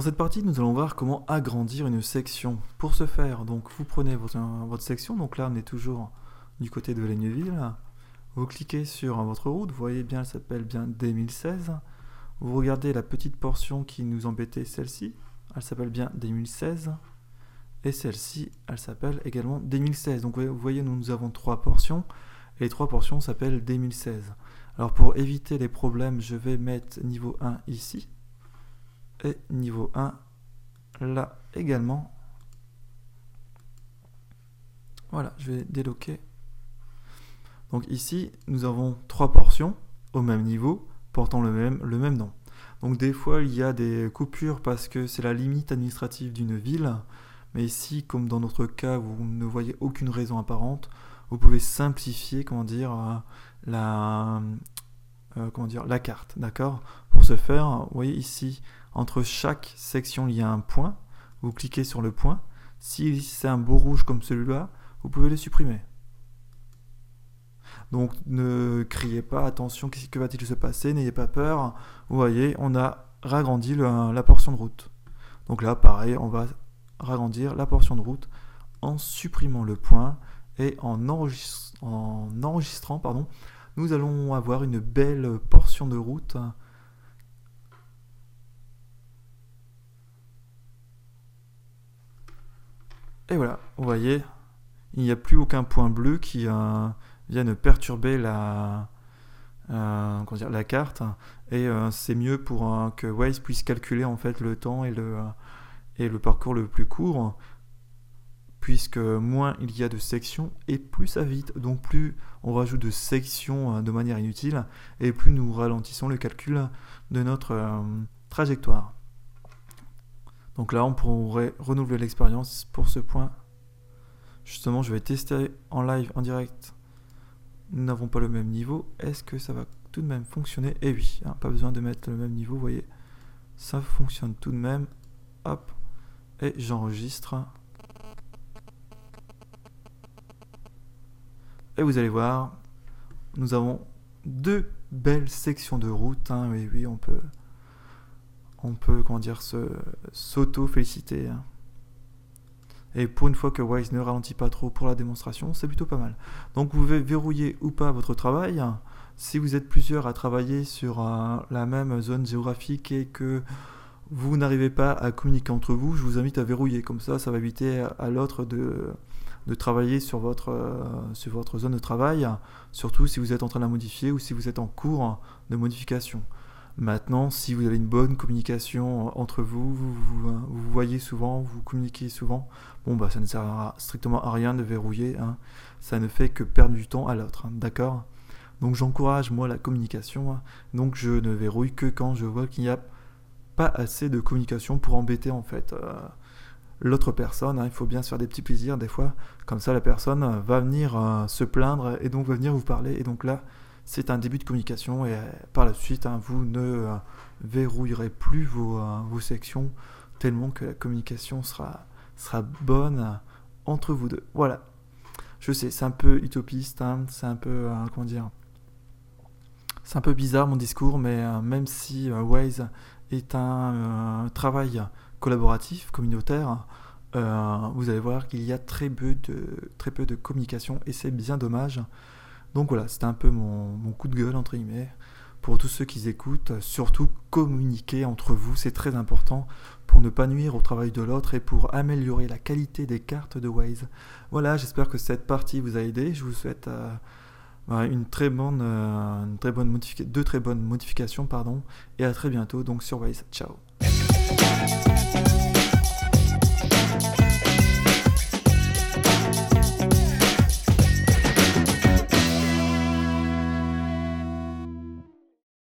cette partie, nous allons voir comment agrandir une section. Pour ce faire, donc vous prenez votre, section, donc là on est toujours du côté de Laigneville, vous cliquez sur votre route, vous voyez bien, elle s'appelle bien D1016. Vous regardez la petite portion qui nous embêtait, celle-ci, elle s'appelle bien D1016. Et celle-ci, elle s'appelle également D1016. Donc vous voyez, nous avons trois portions, et les trois portions s'appellent D1016. Alors pour éviter les problèmes, je vais mettre niveau 1 ici, et niveau 1 là également. Voilà, je vais déloquer. Donc ici, nous avons trois portions au même niveau, portant le même, le même nom. Donc des fois, il y a des coupures parce que c'est la limite administrative d'une ville. Mais ici, comme dans notre cas, vous ne voyez aucune raison apparente, vous pouvez simplifier, comment dire, euh, la, euh, comment dire, la carte, d'accord? Pour ce faire, vous voyez ici, entre chaque section, il y a un point. Vous cliquez sur le point. Si c'est un beau rouge comme celui-là, vous pouvez le supprimer. Donc ne criez pas, attention, que va-t-il se passer N'ayez pas peur. Vous voyez, on a ragrandi la portion de route. Donc là, pareil, on va ragrandir la portion de route en supprimant le point et en, en enregistrant, pardon, nous allons avoir une belle portion de route Et voilà, vous voyez, il n'y a plus aucun point bleu qui euh, vienne perturber la, euh, dire, la carte. Et euh, c'est mieux pour que Waze puisse calculer en fait le temps et le, et le parcours le plus court. Puisque moins il y a de sections et plus ça vite. Donc plus on rajoute de sections de manière inutile et plus nous ralentissons le calcul de notre trajectoire. Donc là, on pourrait renouveler l'expérience pour ce point. Justement, je vais tester en live, en direct. Nous n'avons pas le même niveau. Est-ce que ça va tout de même fonctionner? Eh oui, hein, pas besoin de mettre le même niveau, vous voyez. Ça fonctionne tout de même. Hop. Et j'enregistre. Et vous allez voir, nous avons deux belles sections de route. Hein. Oui, oui, on peut on peut, comment dire, s'auto-féliciter. Hein. Et pour une fois que Wise ne ralentit pas trop pour la démonstration, c'est plutôt pas mal. Donc vous pouvez verrouiller ou pas votre travail. Si vous êtes plusieurs à travailler sur euh, la même zone géographique et que vous n'arrivez pas à communiquer entre vous, je vous invite à verrouiller. Comme ça, ça va éviter à l'autre de, de, travailler sur votre, euh, sur votre zone de travail, surtout si vous êtes en train de la modifier ou si vous êtes en cours de modification. Maintenant, si vous avez une bonne communication entre vous, vous vous, voyez souvent, vous communiquez souvent, bon bah ça ne sert strictement à rien de verrouiller, hein. ça ne fait que perdre du temps à l'autre, hein. d'accord? Donc j'encourage moi la communication, hein. donc je ne verrouille que quand je vois qu'il n'y a pas assez de communication pour embêter en fait euh, l'autre personne. Il faut bien se faire des petits plaisirs des fois, comme ça la personne va venir euh, se plaindre et donc va venir vous parler, et donc là c'est un début de communication et euh, par la suite, hein, vous ne euh, verrouillerez plus vos, euh, vos, sections tellement que la communication sera, sera bonne entre vous deux. Voilà. Je sais, c'est un peu utopiste, hein, c'est un peu, comment dire, c'est un peu bizarre mon discours, mais même si Waze est un travail collaboratif, communautaire, vous allez voir qu'il y a très peu de, très peu de communication et c'est bien dommage. Donc voilà, c'était un peu mon, coup de gueule, entre guillemets. Pour tous ceux qui écoutent, surtout communiquer entre vous, c'est très important pour ne pas nuire au travail de l'autre et pour améliorer la qualité des cartes de Waze. Voilà, j'espère que cette partie vous a aidé. Je vous souhaite euh, bah, une très bonne, euh, deux très bonnes modifications, pardon, et à très bientôt donc sur Waze. Ciao